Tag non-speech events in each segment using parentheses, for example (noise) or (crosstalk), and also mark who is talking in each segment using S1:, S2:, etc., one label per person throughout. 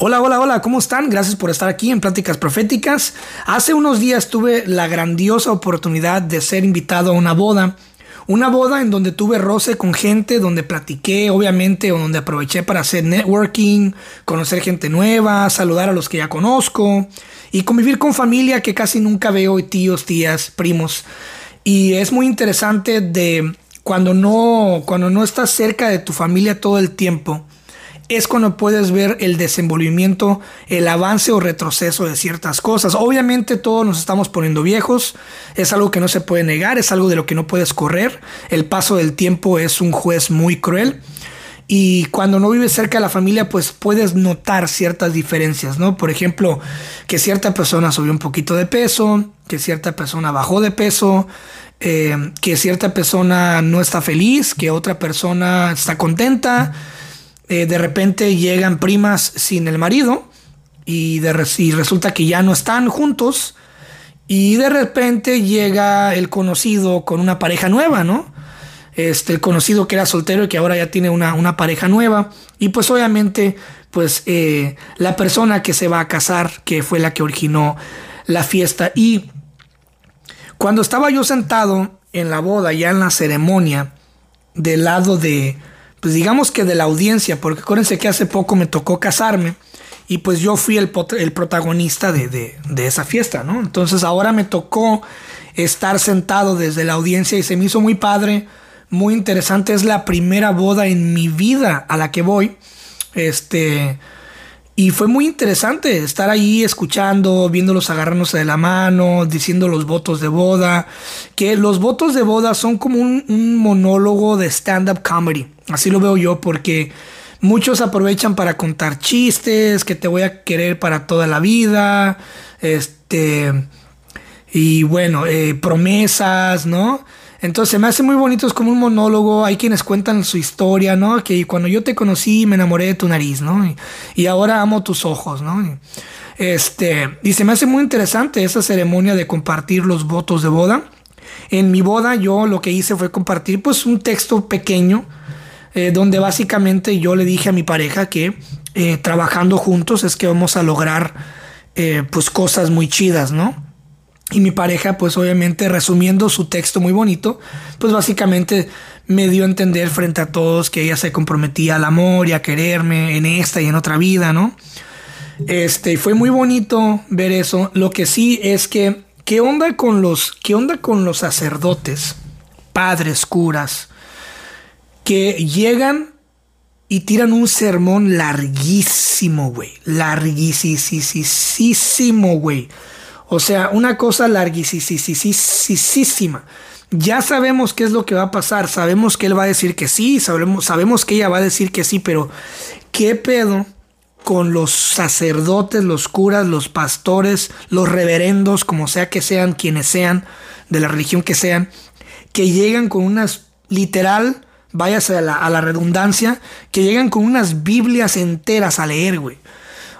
S1: Hola, hola, hola, ¿cómo están? Gracias por estar aquí en Pláticas Proféticas. Hace unos días tuve la grandiosa oportunidad de ser invitado a una boda. Una boda en donde tuve roce con gente, donde platiqué, obviamente, o donde aproveché para hacer networking, conocer gente nueva, saludar a los que ya conozco y convivir con familia que casi nunca veo, tíos, tías, primos. Y es muy interesante de cuando no, cuando no estás cerca de tu familia todo el tiempo es cuando puedes ver el desenvolvimiento, el avance o retroceso de ciertas cosas. Obviamente todos nos estamos poniendo viejos, es algo que no se puede negar, es algo de lo que no puedes correr. El paso del tiempo es un juez muy cruel. Y cuando no vives cerca de la familia, pues puedes notar ciertas diferencias, ¿no? Por ejemplo, que cierta persona subió un poquito de peso, que cierta persona bajó de peso, eh, que cierta persona no está feliz, que otra persona está contenta. Eh, de repente llegan primas sin el marido y, de, resulta que ya no están juntos y de repente llega el conocido con una pareja nueva, ¿no? Este, el conocido que era soltero y que ahora ya tiene una, pareja nueva y pues obviamente pues eh, la persona que se va a casar que fue la que originó la fiesta y cuando estaba yo sentado en la boda ya en la ceremonia del lado de pues digamos que de la audiencia, porque acuérdense que hace poco me tocó casarme y pues yo fui el, el protagonista de, de, esa fiesta, ¿no? Entonces ahora me tocó estar sentado desde la audiencia y se me hizo muy padre, muy interesante, es la primera boda en mi vida a la que voy, este... Y fue muy interesante estar ahí escuchando, viéndolos agarrándose de la mano, diciendo los votos de boda. Que los votos de boda son como un, monólogo de stand-up comedy. Así lo veo yo porque muchos aprovechan para contar chistes, que te voy a querer para toda la vida, este, y bueno, eh, promesas, ¿no? Entonces me hace muy bonito, es como un monólogo, hay quienes cuentan su historia, ¿no? Que cuando yo te conocí me enamoré de tu nariz, ¿no? Y, ahora amo tus ojos, ¿no? Este, y se me hace muy interesante esa ceremonia de compartir los votos de boda. En mi boda yo lo que hice fue compartir pues un texto pequeño eh, donde básicamente yo le dije a mi pareja que eh, trabajando juntos es que vamos a lograr eh, pues cosas muy chidas, ¿no? Y mi pareja, pues obviamente resumiendo su texto muy bonito, pues básicamente me dio a entender frente a todos que ella se comprometía al amor y a quererme en esta y en otra vida, ¿no? Este, fue muy bonito ver eso. Lo que sí es que, ¿qué onda con los, qué onda con los sacerdotes, padres, curas, que llegan y tiran un sermón larguísimo, güey. Larguísimo, güey. O sea, una cosa larguísima. Ya sabemos qué es lo que va a pasar. Sabemos que él va a decir que sí. Sabemos, que ella va a decir que sí. Pero, ¿qué pedo con los sacerdotes, los curas, los pastores, los reverendos, como sea que sean, quienes sean, de la religión que sean, que llegan con unas literal váyase a la, redundancia, que llegan con unas Biblias enteras a leer, güey.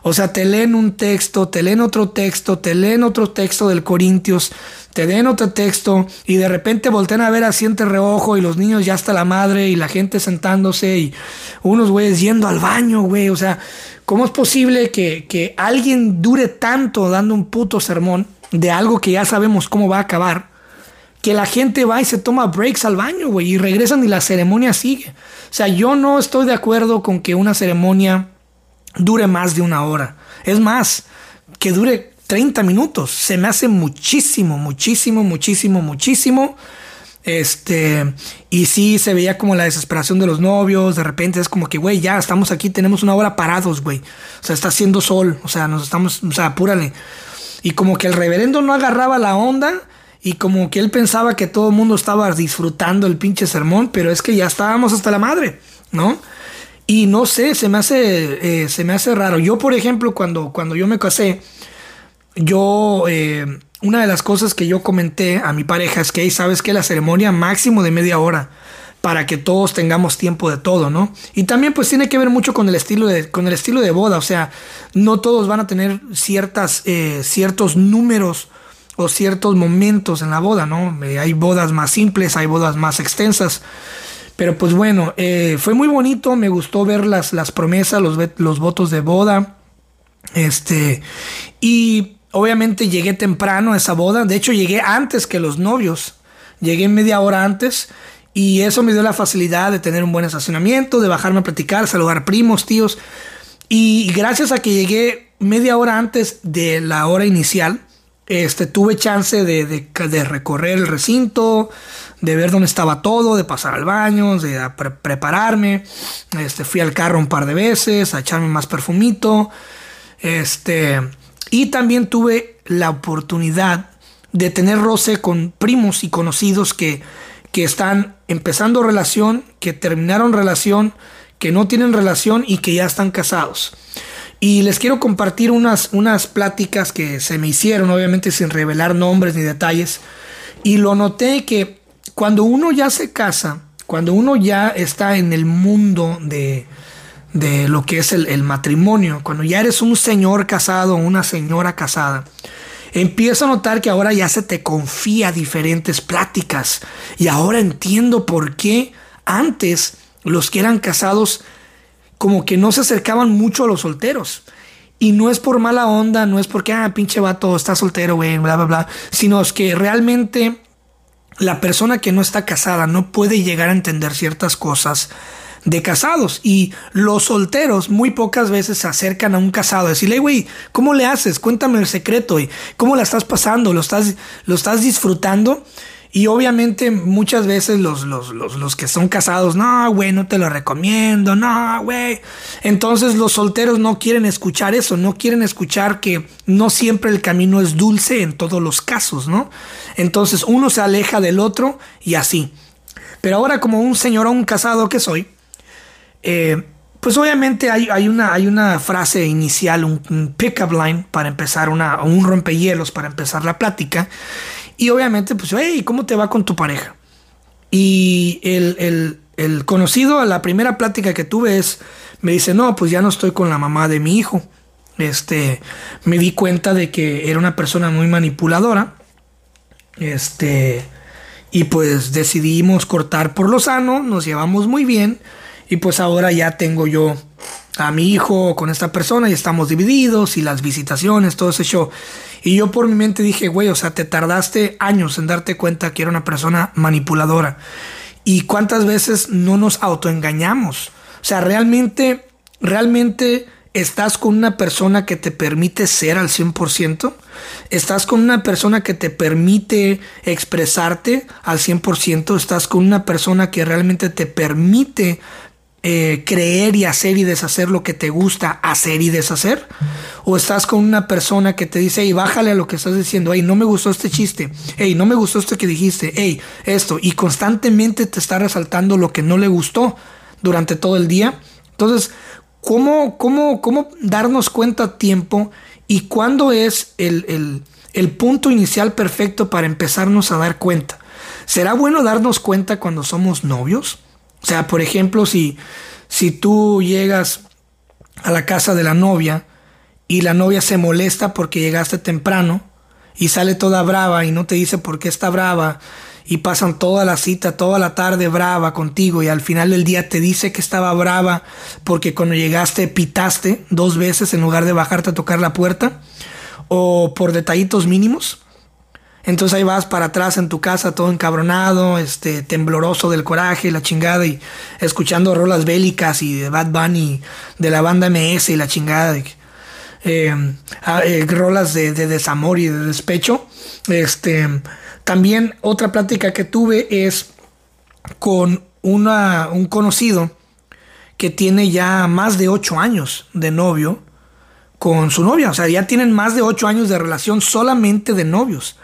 S1: O sea, te leen un texto, te leen otro texto, te leen otro texto del Corintios, te leen otro texto y de repente voltean a ver así entre reojo y los niños ya hasta la madre y la gente sentándose y unos güeyes yendo al baño, güey. O sea, ¿cómo es posible que, que alguien dure tanto dando un puto sermón de algo que ya sabemos cómo va a acabar? que la gente va y se toma breaks al baño, güey, y regresan y la ceremonia sigue. O sea, yo no estoy de acuerdo con que una ceremonia dure más de una hora. Es más, que dure 30 minutos. Se me hace muchísimo, muchísimo, muchísimo, muchísimo. Este, y sí se veía como la desesperación de los novios. De repente es como que, güey, ya estamos aquí, tenemos una hora parados, güey. O sea, está haciendo sol. O sea, nos estamos, o sea, apúrale. Y como que el reverendo no agarraba la onda y como que él pensaba que todo el mundo estaba disfrutando el pinche sermón, pero es que ya estábamos hasta la madre, ¿no? Y no sé, se me hace, eh, se me hace raro. Yo, por ejemplo, cuando, cuando yo me casé, yo, eh, una de las cosas que yo comenté a mi pareja es que, sabes que la ceremonia máximo de media hora para que todos tengamos tiempo de todo, ¿no? Y también pues tiene que ver mucho con el estilo de, con el estilo de boda, o sea, no todos van a tener ciertas, eh, ciertos números o ciertos momentos en la boda, ¿no? Hay bodas más simples, hay bodas más extensas. Pero pues bueno, eh, fue muy bonito, me gustó ver las, las promesas, los, los votos de boda. Este, y obviamente llegué temprano a esa boda, de hecho llegué antes que los novios, llegué media hora antes y eso me dio la facilidad de tener un buen estacionamiento, de bajarme a platicar, saludar primos, tíos. Y gracias a que llegué media hora antes de la hora inicial, este, tuve chance de, de, recorrer el recinto, de ver dónde estaba todo, de pasar al baño, de prepararme. Este, fui al carro un par de veces a echarme más perfumito. Este, y también tuve la oportunidad de tener roce con primos y conocidos que, que están empezando relación, que terminaron relación, que no tienen relación y que ya están casados. Y les quiero compartir unas, unas pláticas que se me hicieron, obviamente sin revelar nombres ni detalles. Y lo noté que cuando uno ya se casa, cuando uno ya está en el mundo de, de lo que es el, matrimonio, cuando ya eres un señor casado o una señora casada, empiezo a notar que ahora ya se te confía diferentes pláticas. Y ahora entiendo por qué antes los que eran casados como que no se acercaban mucho a los solteros. Y no es por mala onda, no es porque, ah, pinche vato, está soltero, güey, bla, bla, bla. Sino es que realmente la persona que no está casada no puede llegar a entender ciertas cosas de casados. Y los solteros muy pocas veces se acercan a un casado a decirle, güey, ¿cómo le haces? Cuéntame el secreto, y ¿cómo la estás pasando? ¿Lo estás, lo estás disfrutando? Y obviamente muchas veces los, los, los, los, que son casados, no, güey, no te lo recomiendo, no, güey. Entonces los solteros no quieren escuchar eso, no quieren escuchar que no siempre el camino es dulce en todos los casos, ¿no? Entonces uno se aleja del otro y así. Pero ahora como un señor o un casado que soy, eh, pues obviamente hay, hay, una, hay una frase inicial, un, un pick-up line para empezar, una, un rompehielos para empezar la plática. Y obviamente, pues, hey, ¿cómo te va con tu pareja? Y el, el, conocido, la primera plática que tuve es, me dice, no, pues ya no estoy con la mamá de mi hijo. Este, me di cuenta de que era una persona muy manipuladora. Este, y pues decidimos cortar por lo sano, nos llevamos muy bien. Y pues ahora ya tengo yo a mi hijo con esta persona y estamos divididos y las visitaciones, todo ese. Y yo por mi mente dije, güey, o sea, te tardaste años en darte cuenta que era una persona manipuladora. ¿Y cuántas veces no nos autoengañamos? O sea, realmente, realmente estás con una persona que te permite ser al 100%. Estás con una persona que te permite expresarte al 100%. Estás con una persona que realmente te permite eh, creer y hacer y deshacer lo que te gusta hacer y deshacer? ¿O estás con una persona que te dice, hey, bájale a lo que estás diciendo, hey, no me gustó este chiste, hey, no me gustó esto que dijiste, hey, esto, y constantemente te está resaltando lo que no le gustó durante todo el día? Entonces, ¿cómo, cómo, cómo darnos cuenta a tiempo y cuándo es el, el, el punto inicial perfecto para empezarnos a dar cuenta? ¿Será bueno darnos cuenta cuando somos novios? O sea, por ejemplo, si, si tú llegas a la casa de la novia y la novia se molesta porque llegaste temprano y sale toda brava y no te dice por qué está brava y pasan toda la cita, toda la tarde brava contigo y al final del día te dice que estaba brava porque cuando llegaste pitaste dos veces en lugar de bajarte a tocar la puerta o por detallitos mínimos. Entonces ahí vas para atrás en tu casa todo encabronado, este, tembloroso del coraje, la chingada, y escuchando rolas bélicas y de Bad Bunny, de la banda MS y la chingada, eh, eh, rolas de, desamor y de despecho. Este, también otra plática que tuve es con una, un conocido que tiene ya más de ocho años de novio con su novia. O sea, ya tienen más de ocho años de relación solamente de novios.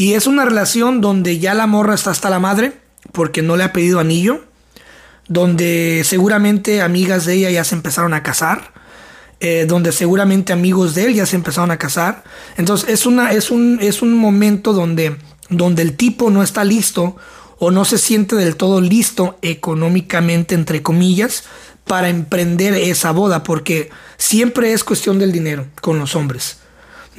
S1: Y es una relación donde ya la morra está hasta la madre porque no le ha pedido anillo, donde seguramente amigas de ella ya se empezaron a casar, eh, donde seguramente amigos de él ya se empezaron a casar. Entonces es, una, es, un, es un momento donde, donde el tipo no está listo o no se siente del todo listo económicamente, entre comillas, para emprender esa boda, porque siempre es cuestión del dinero con los hombres.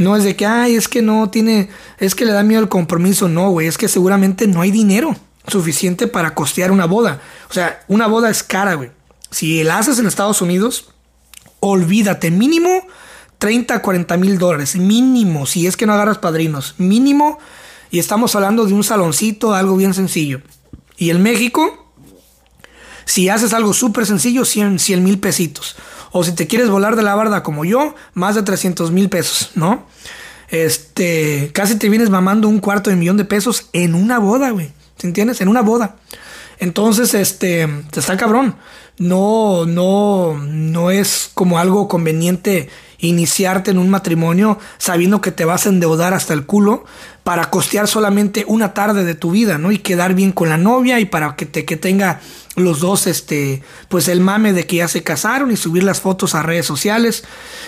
S1: No es de que, ay, es que no tiene, es que le da miedo el compromiso. No, güey, es que seguramente no hay dinero suficiente para costear una boda. O sea, una boda es cara, güey. Si la haces en Estados Unidos, olvídate, mínimo 30, 40 mil dólares, mínimo, si es que no agarras padrinos, mínimo, y estamos hablando de un saloncito, algo bien sencillo. Y en México, si haces algo súper sencillo, 100 mil pesitos. O si te quieres volar de la barda como yo, más de 300 mil pesos, ¿no? Este, casi te vienes mamando un cuarto de millón de pesos en una boda, güey. ¿te entiendes? En una boda. Entonces, este, está cabrón. No, no, no es como algo conveniente iniciarte en un matrimonio sabiendo que te vas a endeudar hasta el culo para costear solamente una tarde de tu vida, ¿no? Y quedar bien con la novia y para que te que tenga los dos este pues el mame de que ya se casaron y subir las fotos a redes sociales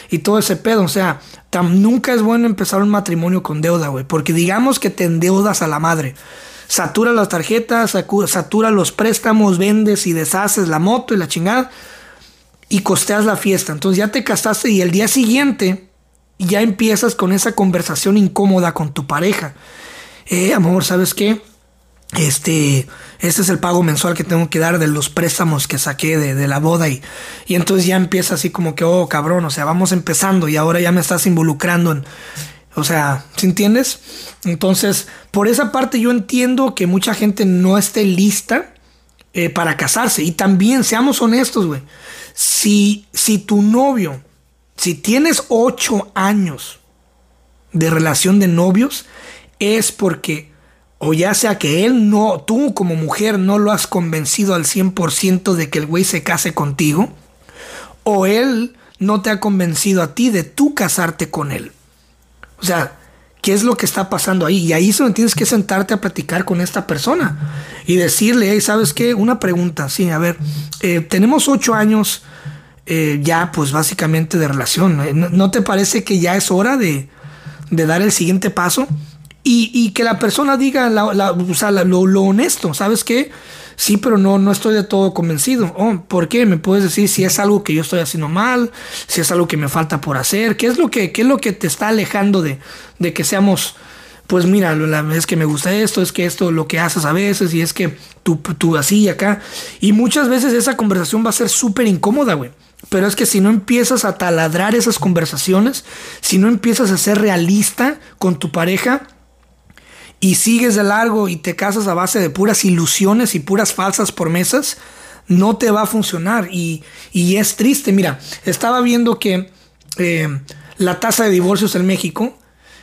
S1: y todo ese pedo, o sea, nunca es bueno empezar un matrimonio con deuda, güey, porque digamos que te endeudas a la madre satura las tarjetas, satura los préstamos, vendes y deshaces la moto y la chingada y costeas la fiesta. Entonces ya te casaste y el día siguiente ya empiezas con esa conversación incómoda con tu pareja. Eh, amor, ¿sabes qué? Este, este es el pago mensual que tengo que dar de los préstamos que saqué de, de la boda y, y entonces ya empieza así como que, oh cabrón, o sea, vamos empezando y ahora ya me estás involucrando en, o sea, ¿sí entiendes? Entonces, por esa parte yo entiendo que mucha gente no esté lista eh, para casarse. Y también, seamos honestos, güey. Si, si tu novio, si tienes ocho años de relación de novios, es porque, o ya sea que él no, tú como mujer no lo has convencido al 100% de que el güey se case contigo, o él no te ha convencido a ti de tú casarte con él. O sea, ¿qué es lo que está pasando ahí? Y ahí es tienes que sentarte a platicar con esta persona y decirle, hey, ¿sabes qué? Una pregunta, sí, a ver, eh, tenemos ocho años eh, ya, pues básicamente de relación. ¿No, te parece que ya es hora de, dar el siguiente paso? Y, que la persona diga lo, lo honesto, ¿sabes qué? Sí, pero no, no estoy de todo convencido. Oh, ¿Por qué? ¿Me puedes decir si es algo que yo estoy haciendo mal? Si es algo que me falta por hacer? ¿Qué es lo que, qué es lo que te está alejando de, de que seamos pues mira, es que me gusta esto, es que esto lo que haces a veces y es que tú, tú así y acá. Y muchas veces esa conversación va a ser súper incómoda, güey. Pero es que si no empiezas a taladrar esas conversaciones, si no empiezas a ser realista con tu pareja, y sigues de largo y te casas a base de puras ilusiones y puras falsas promesas, no te va a funcionar. Y, es triste. Mira, estaba viendo que eh, la tasa de divorcios en México,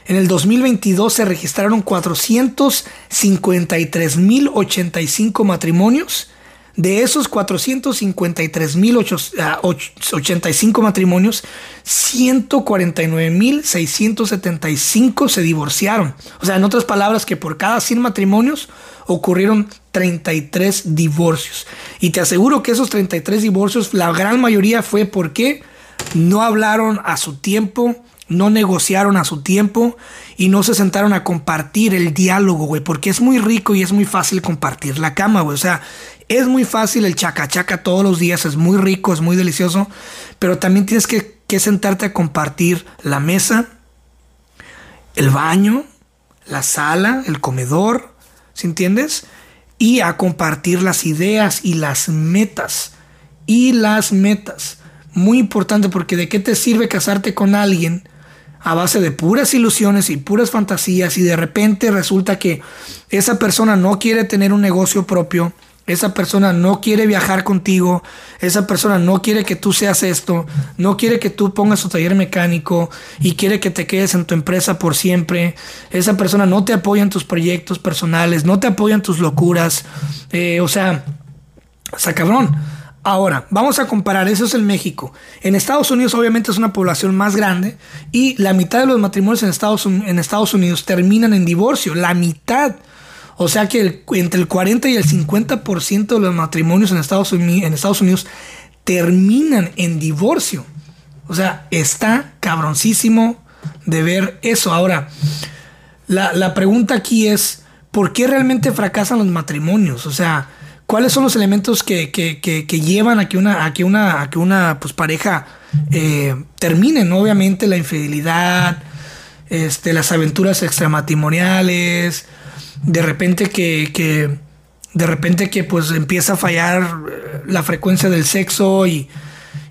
S1: en el 2022 se registraron 453.085 matrimonios de esos 453.085 ah, matrimonios, 149.675 se divorciaron. O sea, en otras palabras, que por cada 100 matrimonios ocurrieron 33 divorcios. Y te aseguro que esos 33 divorcios, la gran mayoría fue porque no hablaron a su tiempo, no negociaron a su tiempo y no se sentaron a compartir el diálogo, güey, porque es muy rico y es muy fácil compartir la cama, güey. O sea, es muy fácil el chaca chaca todos los días, es muy rico, es muy delicioso, pero también tienes que, sentarte a compartir la mesa, el baño, la sala, el comedor, ¿sí entiendes? Y a compartir las ideas y las metas. Y las metas. Muy importante porque de qué te sirve casarte con alguien a base de puras ilusiones y puras fantasías y de repente resulta que esa persona no quiere tener un negocio propio, esa persona no quiere viajar contigo, esa persona no quiere que tú seas esto, no quiere que tú pongas tu taller mecánico y quiere que te quedes en tu empresa por siempre, esa persona no te apoya en tus proyectos personales, no te apoya en tus locuras, eh, o sea, cabrón. Ahora, vamos a comparar, eso es en México. En Estados Unidos obviamente es una población más grande y la mitad de los matrimonios en Estados Unidos terminan en divorcio, la mitad. O sea que entre el 40 y el 50% de los matrimonios en Estados, Unidos, terminan en divorcio. O sea, está cabroncísimo de ver eso. Ahora, la, pregunta aquí es, ¿por qué realmente fracasan los matrimonios? O sea, ¿cuáles son los elementos que, llevan a que una, a que una, a que una pues, pareja eh, termine? Obviamente la infidelidad, este, las aventuras extramatrimoniales, de repente que, que, de repente que pues empieza a fallar eh, la frecuencia del sexo y,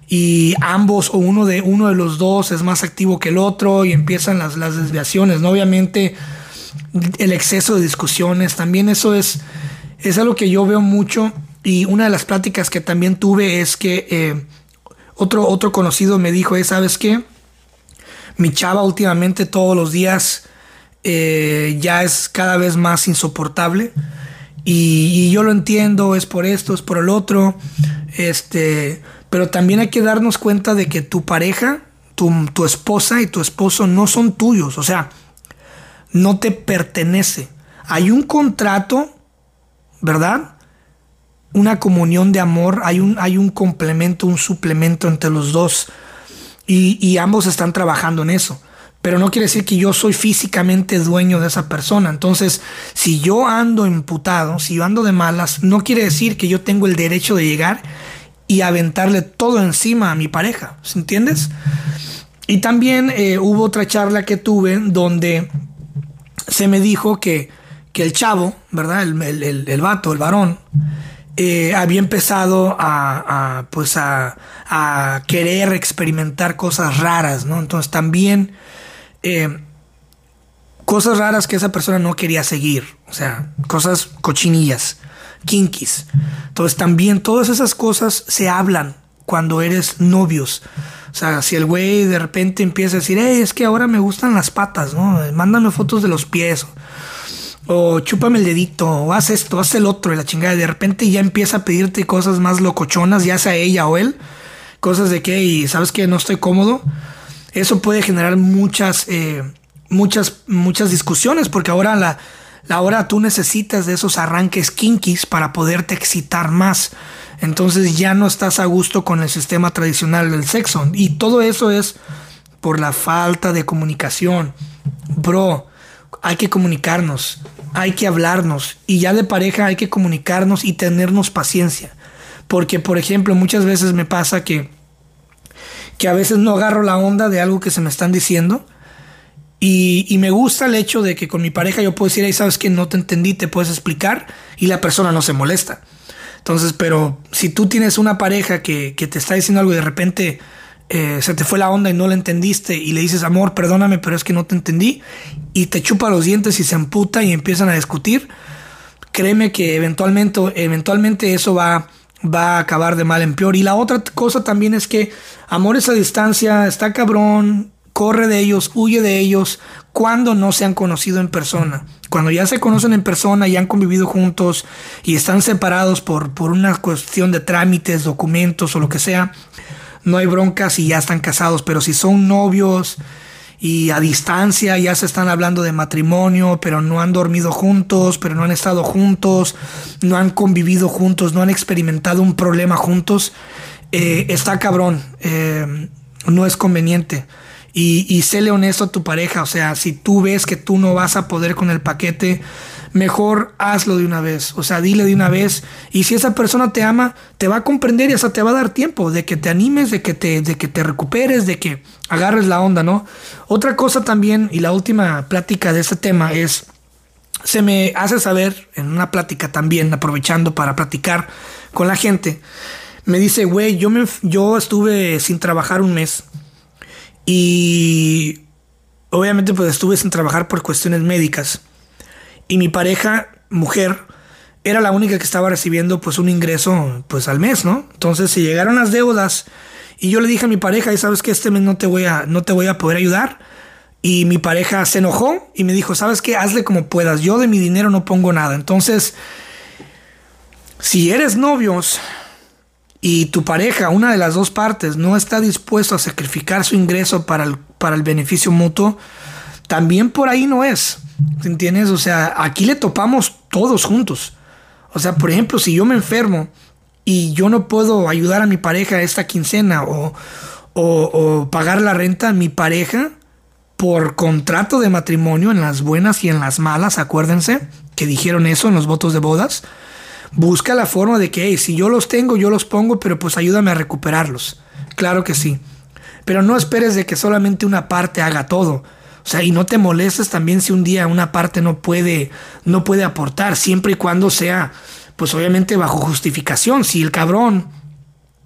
S1: y ambos o uno de, uno de los dos es más activo que el otro y empiezan las, las desviaciones, ¿no? Obviamente el exceso de discusiones, también eso es, es algo que yo veo mucho y una de las pláticas que también tuve es que eh, otro, otro conocido me dijo, eh, ¿sabes qué? Mi chava últimamente todos los días eh, ya es cada vez más insoportable. Y, yo lo entiendo, es por esto, es por el otro. Este, pero también hay que darnos cuenta de que tu pareja, tu, tu esposa y tu esposo no son tuyos. O sea, no te pertenece. Hay un contrato, ¿verdad? Una comunión de amor, hay un, hay un complemento, un suplemento entre los dos y, y ambos están trabajando en eso. Pero no quiere decir que yo soy físicamente dueño de esa persona. Entonces, si yo ando imputado, si yo ando de malas, no quiere decir que yo tengo el derecho de llegar y aventarle todo encima a mi pareja. ¿Entiendes? Y también eh, hubo otra charla que tuve donde se me dijo que, que el chavo, ¿verdad? El, el, el, vato, el varón, eh, había empezado a, pues a, querer experimentar cosas raras, ¿no? Entonces también eh, cosas raras que esa persona no quería seguir, o sea, cosas cochinillas, kinkis. Entonces también todas esas cosas se hablan cuando eres novios. O sea, si el güey de repente empieza a decir, hey, es que ahora me gustan las patas, ¿no? Mándame fotos de los pies. O chúpame el dedito, o haz esto, haz el otro, y la chingada. De repente ya empieza a pedirte cosas más locochonas, ya sea ella o él. Cosas de que, y sabes que no estoy cómodo. Eso puede generar muchas, eh, muchas, muchas discusiones, porque ahora la, tú necesitas de esos arranques kinkis para poderte excitar más entonces ya no estás a gusto con el sistema tradicional del sexo. Y todo eso es por la falta de comunicación. Bro, hay que comunicarnos, hay que hablarnos. Y ya de pareja hay que comunicarnos y tenernos paciencia. Porque, por ejemplo, muchas veces me pasa que, que a veces no agarro la onda de algo que se me están diciendo. Y, me gusta el hecho de que con mi pareja yo puedo decir, ahí sabes que no te entendí, te puedes explicar y la persona no se molesta. Entonces, pero si tú tienes una pareja que, que te está diciendo algo y de repente eh, se te fue la onda y no la entendiste y le dices, amor, perdóname, pero es que no te entendí, y te chupa los dientes y se emputa y empiezan a discutir, créeme que eventualmente, eventualmente eso va, va a acabar de mal en peor. Y la otra cosa también es que amor a distancia está cabrón, corre de ellos, huye de ellos cuando no se han conocido en persona. Cuando ya se conocen en persona y han convivido juntos y están separados por, por una cuestión de trámites, documentos o lo que sea, no hay broncas y ya están casados. Pero si son novios y a distancia ya se están hablando de matrimonio, pero no han dormido juntos, pero no han estado juntos, no han convivido juntos, no han experimentado un problema juntos, eh, está cabrón, eh, no es conveniente. Y, y séle honesto a tu pareja. O sea, si tú ves que tú no vas a poder con el paquete, mejor hazlo de una vez. O sea, dile de una vez. Y si esa persona te ama, te va a comprender y hasta te va a dar tiempo de que te animes, de que te, de que te recuperes, de que agarres la onda, ¿no? Otra cosa también, y la última plática de este tema es, se me hace saber en una plática también, aprovechando para platicar con la gente, me dice, güey, yo, me, yo estuve sin trabajar un mes y obviamente pues estuve sin trabajar por cuestiones médicas. Y mi pareja, mujer, era la única que estaba recibiendo pues un ingreso pues al mes, ¿no? Entonces se llegaron las deudas y yo le dije a mi pareja, y sabes que este mes no te voy a no te voy a poder ayudar. Y mi pareja se enojó y me dijo, "¿Sabes qué? Hazle como puedas. Yo de mi dinero no pongo nada." Entonces, si eres novios, y tu pareja, una de las dos partes, no está dispuesto a sacrificar su ingreso para el, para el beneficio mutuo, también por ahí no es. ¿Entiendes? O sea, aquí le topamos todos juntos. O sea, por ejemplo, si yo me enfermo y yo no puedo ayudar a mi pareja esta quincena o, o pagar la renta, mi pareja, por contrato de matrimonio, en las buenas y en las malas, acuérdense que dijeron eso en los votos de bodas, busca la forma de que, si yo los tengo, yo los pongo, pero pues ayúdame a recuperarlos. Claro que sí. Pero no esperes de que solamente una parte haga todo. O sea, y no te molestes también si un día una parte no puede, no puede aportar, siempre y cuando sea, pues obviamente bajo justificación. Si el cabrón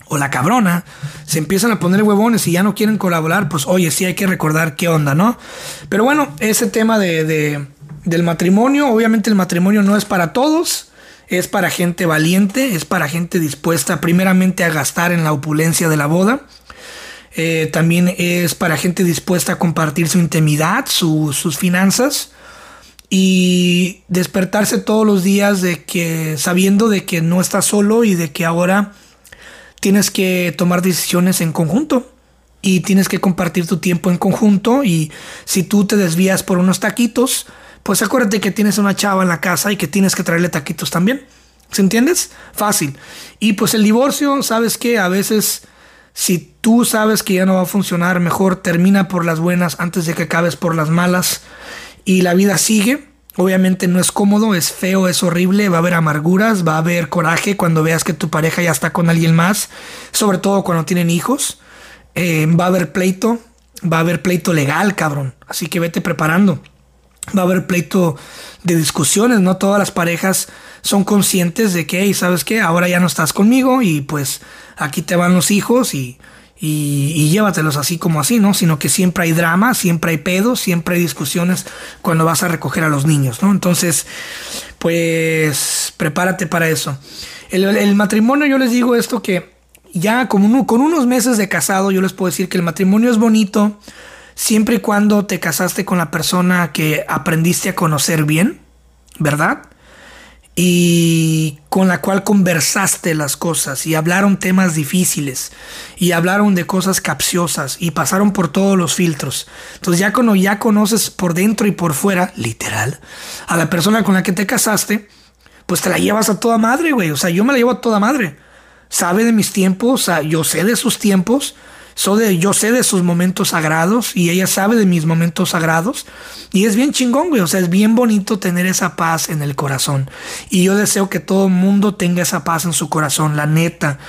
S1: o la cabrona se empiezan a poner huevones y ya no quieren colaborar, pues oye, sí hay que recordar qué onda, ¿no? Pero bueno, ese tema de, del matrimonio, obviamente el matrimonio no es para todos, es para gente valiente, es para gente dispuesta primeramente a gastar en la opulencia de la boda eh, también es para gente dispuesta a compartir su intimidad, sus finanzas y despertarse todos los días de que sabiendo de que no estás solo y de que ahora tienes que tomar decisiones en conjunto y tienes que compartir tu tiempo en conjunto y si tú te desvías por unos taquitos, pues acuérdate que tienes una chava en la casa y que tienes que traerle taquitos también. ¿Se entiendes? Fácil. Y pues el divorcio, sabes que a veces si tú sabes que ya no va a funcionar, mejor termina por las buenas antes de que acabes por las malas y la vida sigue. Obviamente no es cómodo, es feo, es horrible, va a haber amarguras, va a haber coraje cuando veas que tu pareja ya está con alguien más, sobre todo cuando tienen hijos. Eh, va a haber pleito, va a haber pleito legal, cabrón. Así que vete preparando. Va a haber pleito de discusiones, no todas las parejas son conscientes de que, ¿sabes qué? Ahora ya no estás conmigo y pues aquí te van los hijos y, y, llévatelos así como así, ¿no? Sino que siempre hay drama, siempre hay pedos, siempre hay discusiones cuando vas a recoger a los niños, ¿no? Entonces, pues prepárate para eso. El, matrimonio, yo les digo esto que ya con, con unos meses de casado, yo les puedo decir que el matrimonio es bonito siempre y cuando te casaste con la persona que aprendiste a conocer bien, ¿verdad? Y con la cual conversaste las cosas y hablaron temas difíciles y hablaron de cosas capciosas y pasaron por todos los filtros. Entonces ya cuando ya conoces por dentro y por fuera, literal, a la persona con la que te casaste, pues te la llevas a toda madre, güey. O sea, yo me la llevo a toda madre. Sabe de mis tiempos, o sea, yo sé de sus tiempos de, yo sé de sus momentos sagrados y ella sabe de mis momentos sagrados. Y es bien chingón, güey. O sea, es bien bonito tener esa paz en el corazón. Y yo deseo que todo el mundo tenga esa paz en su corazón, la neta.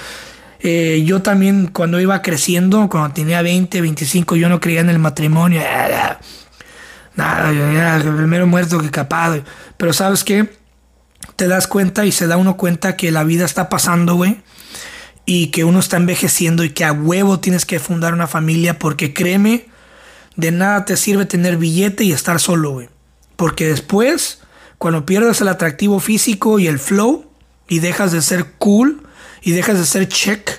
S1: Eh, yo también cuando iba creciendo, cuando tenía 20, 25, yo no creía en el matrimonio. (laughs) Nada, yo el primero muerto que capaz. Pero sabes qué? Te das cuenta y se da uno cuenta que la vida está pasando, güey y que uno está envejeciendo y que a huevo tienes que fundar una familia porque créeme, de nada te sirve tener billete y estar solo, güey. Porque después, cuando pierdes el atractivo físico y el flow y dejas de ser cool y dejas de ser check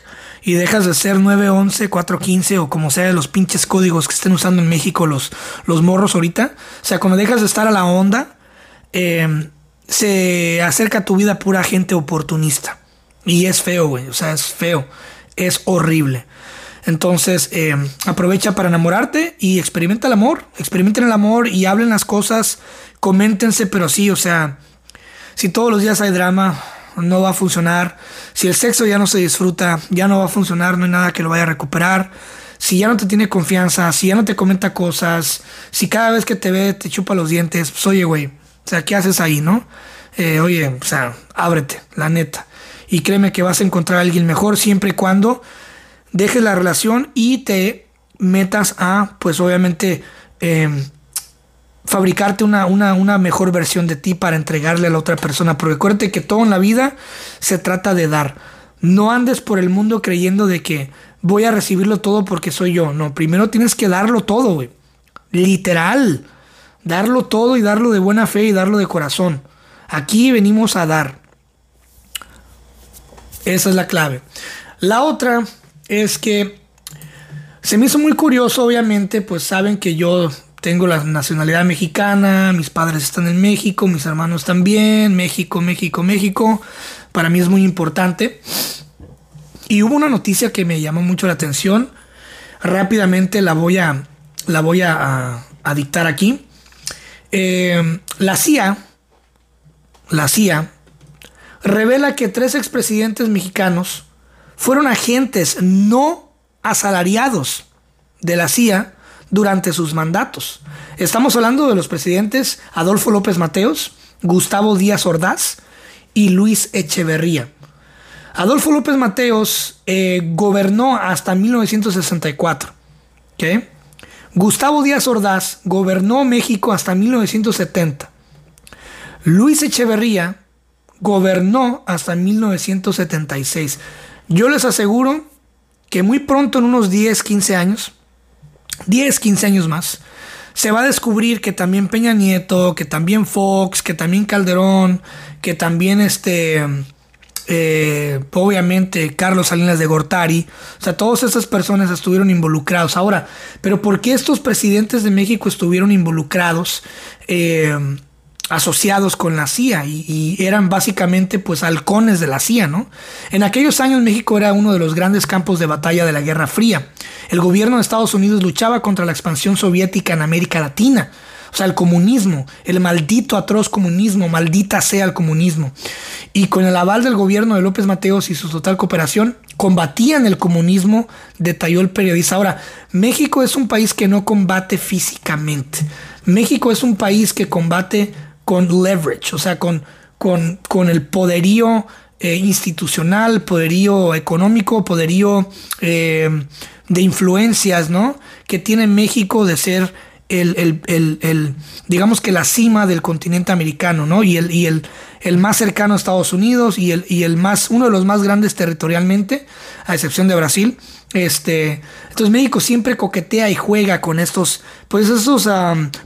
S1: y dejas de ser 911, 415 o como sea de los pinches códigos que estén usando en México los, los morros ahorita. O sea, cuando dejas de estar a la onda, eh, se acerca a tu vida pura gente oportunista. Y es feo, güey. O sea, es feo. Es horrible. Entonces, eh, aprovecha para enamorarte y experimenta el amor. Experimenten el amor y hablen las cosas. Coméntense, pero sí, o sea, si todos los días hay drama, no va a funcionar. Si el sexo ya no se disfruta, ya no va a funcionar, no hay nada que lo vaya a recuperar. Si ya no te tiene confianza, si ya no te comenta cosas, si cada vez que te ve te chupa los dientes, pues oye, güey, o sea, ¿qué haces ahí, no? Eh, oye, o sea, ábrete, la neta y créeme que vas a encontrar a alguien mejor siempre y cuando dejes la relación y te metas a, pues obviamente, em, fabricarte una, una, mejor versión de ti para entregarle a la otra persona. Porque acuérdate que todo en la vida se trata de dar. No andes por el mundo creyendo de que voy a recibirlo todo porque soy yo. No, primero tienes que darlo todo. Literal. Darlo todo y darlo de buena fe y darlo de corazón. Aquí venimos a dar. Esa es la clave. La otra es que se me hizo muy curioso, obviamente, pues saben que yo tengo la nacionalidad mexicana, mis padres están en México, mis hermanos también, México, México, México. Para mí es muy importante. Y hubo una noticia que me llamó mucho la atención. Rápidamente la voy a, la voy a, dictar aquí. Eh, la CIA, la CIA, revela que tres expresidentes mexicanos fueron agentes no asalariados de la CIA durante sus mandatos. Estamos hablando de los presidentes Adolfo López Mateos, Gustavo Díaz Ordaz y Luis Echeverría. Adolfo López Mateos eh, gobernó hasta 1964. Gustavo Díaz Ordaz gobernó México hasta 1970. Luis Echeverría gobernó hasta 1976. Yo les aseguro que muy pronto, en unos 10, 15 años, 10, 15 años más, se va a descubrir que también Peña Nieto, que también Fox, que también Calderón, que también este, eh, obviamente Carlos Salinas de Gortari, o sea, todas esas personas estuvieron involucrados. Ahora, pero ¿por qué estos presidentes de México estuvieron involucrados? Eh, asociados con la CIA y, eran básicamente pues halcones de la CIA, ¿no? En aquellos años México era uno de los grandes campos de batalla de la Guerra Fría. El gobierno de Estados Unidos luchaba contra la expansión soviética en América Latina. O sea, el comunismo, el maldito atroz comunismo, maldita sea el comunismo. Y con el aval del gobierno de López Mateos y su total cooperación, combatían el comunismo, detalló el periodista. Ahora, México es un país que no combate físicamente. México es un país que combate con leverage, o sea, con, con, con el poderío eh, institucional, poderío económico, poderío eh, de influencias, ¿no? Que tiene México de ser el, el, el, digamos que la cima del continente americano, ¿no? Y el, y el, el más cercano a Estados Unidos y el, y el más, uno de los más grandes territorialmente, a excepción de Brasil. Este, entonces México siempre coquetea y juega con estos, pues esos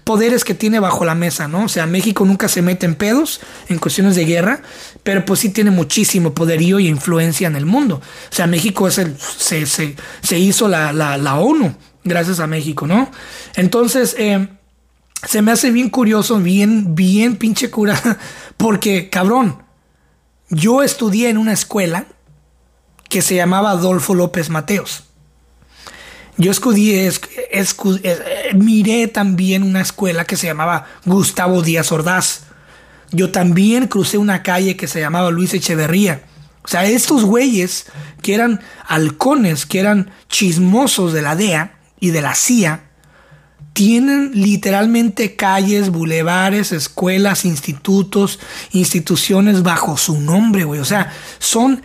S1: poderes que tiene bajo la mesa, ¿no? O sea, México nunca se mete en pedos en cuestiones de guerra, pero pues sí tiene muchísimo poderío y influencia en el mundo. O sea, México es el, se, se, se hizo la, la, la, ONU gracias a México, ¿no? Entonces, eh, se me hace bien curioso, bien, bien pinche cura, (laughs) porque, cabrón, yo estudié en una escuela que se llamaba Adolfo López Mateos. Yo estudié, eh, miré también una escuela que se llamaba Gustavo Díaz Ordaz. Yo también crucé una calle que se llamaba Luis Echeverría. O sea, estos güeyes que eran halcones, que eran chismosos de la DEA y de la CIA, tienen literalmente calles, bulevares, escuelas, institutos, instituciones bajo su nombre, güey. O sea, son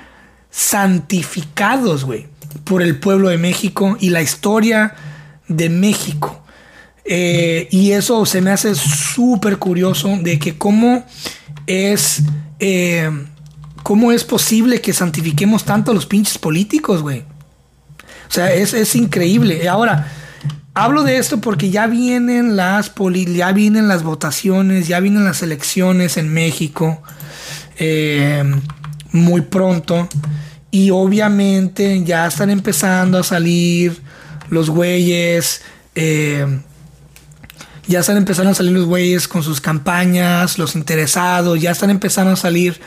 S1: santificados, güey, por el pueblo de México y la historia de México. Eh, y eso se me hace súper curioso de que cómo es, eh, cómo es posible que santifiquemos tanto a los pinches políticos, güey. O sea, es, es increíble. Ahora, hablo de esto porque ya vienen las ya vienen las votaciones, ya vienen las elecciones en México eh, muy pronto. Y obviamente ya están empezando a salir los güeyes. Eh, ya están empezando a salir los güeyes con sus campañas, los interesados. Ya están empezando a salir,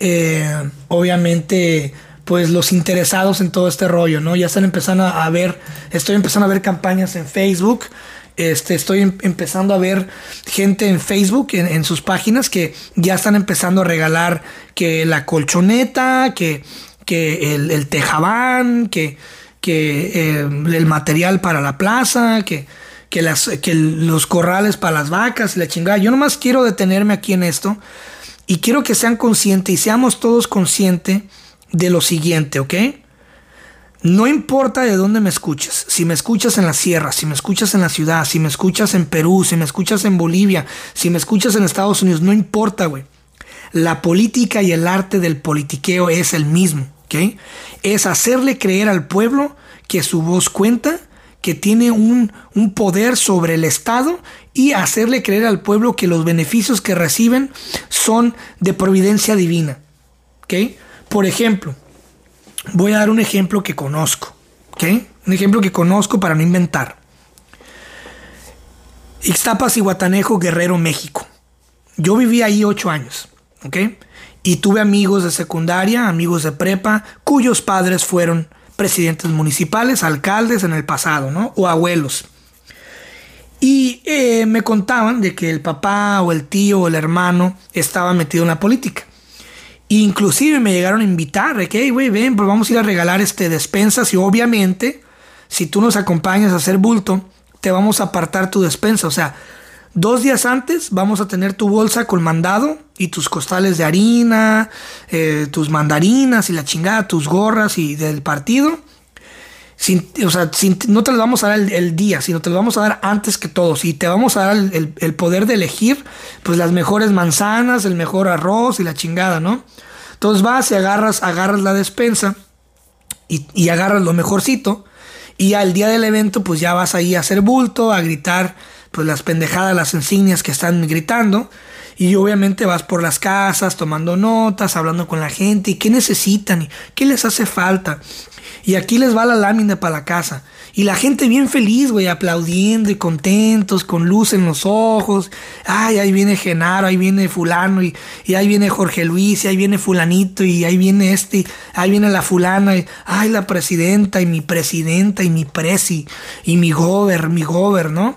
S1: eh, obviamente, pues los interesados en todo este rollo, ¿no? Ya están empezando a ver, estoy empezando a ver campañas en Facebook. Este, estoy em, empezando a ver gente en Facebook, en, sus páginas, que ya están empezando a regalar que la colchoneta, que el, tejabán, que, eh, el material para la plaza, que, los corrales para las vacas la chingada. Yo nomás quiero detenerme aquí en esto y quiero que sean conscientes y seamos todos conscientes de lo siguiente, ¿ok? No importa de dónde me escuches, si me escuchas en la sierra, si me escuchas en la ciudad, si me escuchas en Perú, si me escuchas en Bolivia, si me escuchas en Estados Unidos, no importa, güey. La política y el arte del politiqueo es el mismo. Es hacerle creer al pueblo que su voz cuenta, que tiene un, poder sobre el Estado y hacerle creer al pueblo que los beneficios que reciben son de providencia divina. Por ejemplo, voy a dar un ejemplo que conozco. Un ejemplo que conozco para no inventar. Ixtapas y Guatanejo, Guerrero, México. Yo viví ahí ocho años. Y tuve amigos de secundaria, amigos de prepa, cuyos padres fueron presidentes municipales, alcaldes en el pasado, ¿no? O abuelos. Y eh, me contaban de que el papá o el tío o el hermano estaba metido en la política. Inclusive me llegaron a invitar, que, güey, ven, pues vamos a ir a regalar este despensas y obviamente, si tú nos acompañas a hacer bulto, te vamos a apartar tu despensa. O sea, Dos días antes vamos a tener tu bolsa con mandado y tus costales de harina, eh, tus mandarinas y la chingada, tus gorras y del partido. O sea, no te lo vamos a dar el, día, sino te lo vamos a dar antes que todos. Y te vamos a dar el, poder de elegir pues las mejores manzanas, el mejor arroz y la chingada, ¿no? Entonces vas y agarras, agarras la despensa y, y agarras lo mejorcito. Y al día del evento, pues ya vas ahí a hacer bulto, a gritar pues las pendejadas, las insignias que están gritando. Y obviamente vas por las casas tomando notas, hablando con la gente y qué necesitan y qué les hace falta. Y aquí les va la lámina para la casa. Y la gente bien feliz, güey, aplaudiendo y contentos, con luz en los ojos. Ay, ahí viene Genaro, ahí viene fulano, y, ahí viene Jorge Luis, y ahí viene fulanito, y ahí viene este, ahí viene la fulana, y ay, la presidenta, y mi presidenta, y mi presi, y mi gober, mi gober, ¿no?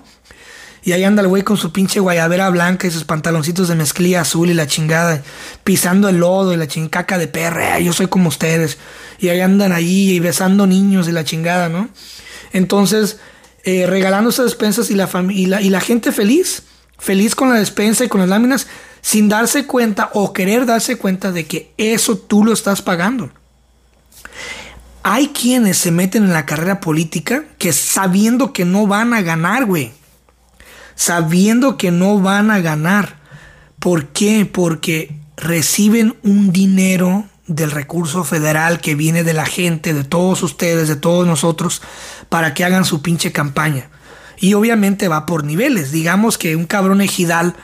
S1: Y ahí anda el güey con su pinche guayabera blanca y sus pantaloncitos de mezclilla azul y la chingada, pisando el lodo y la chincaca de perra. Yo soy como ustedes. Y ahí andan ahí y besando niños y la chingada, ¿no? Entonces, eh, regalando esas despensas y la, y, y la gente feliz, feliz con la despensa y con las láminas, sin darse cuenta o querer darse cuenta de que eso tú lo estás pagando. Hay quienes se meten en la carrera política que sabiendo que no van a ganar, güey sabiendo que no van a ganar. ¿Por qué? Porque reciben un dinero del recurso federal que viene de la gente, de todos ustedes, de todos nosotros, para que hagan su pinche campaña. Y obviamente va por niveles. Digamos que un cabrón ejidal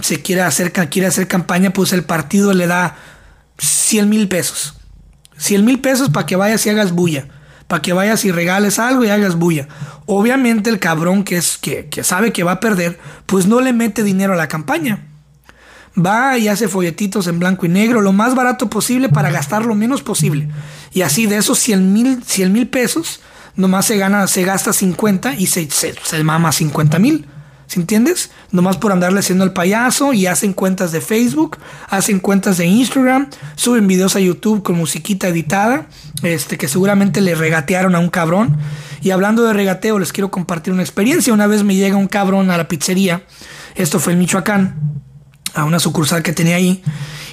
S1: se quiere hacer, quiere hacer campaña, pues el partido le da 100 mil pesos. 100 mil pesos para que vayas y hagas bulla para que vayas y regales algo y hagas bulla. Obviamente el cabrón que, es, que, sabe que va a perder, pues no le mete dinero a la campaña. Va y hace folletitos en blanco y negro, lo más barato posible para gastar lo menos posible. Y así de esos 100 mil pesos, nomás se, gana, se gasta 50 y se, se, se mama 50 mil. ¿Sí entiendes? Nomás por andarle haciendo el payaso y hacen cuentas de Facebook, hacen cuentas de Instagram, suben videos a YouTube con musiquita editada, este que seguramente le regatearon a un cabrón. Y hablando de regateo, les quiero compartir una experiencia. Una vez me llega un cabrón a la pizzería, esto fue en Michoacán, a una sucursal que tenía ahí,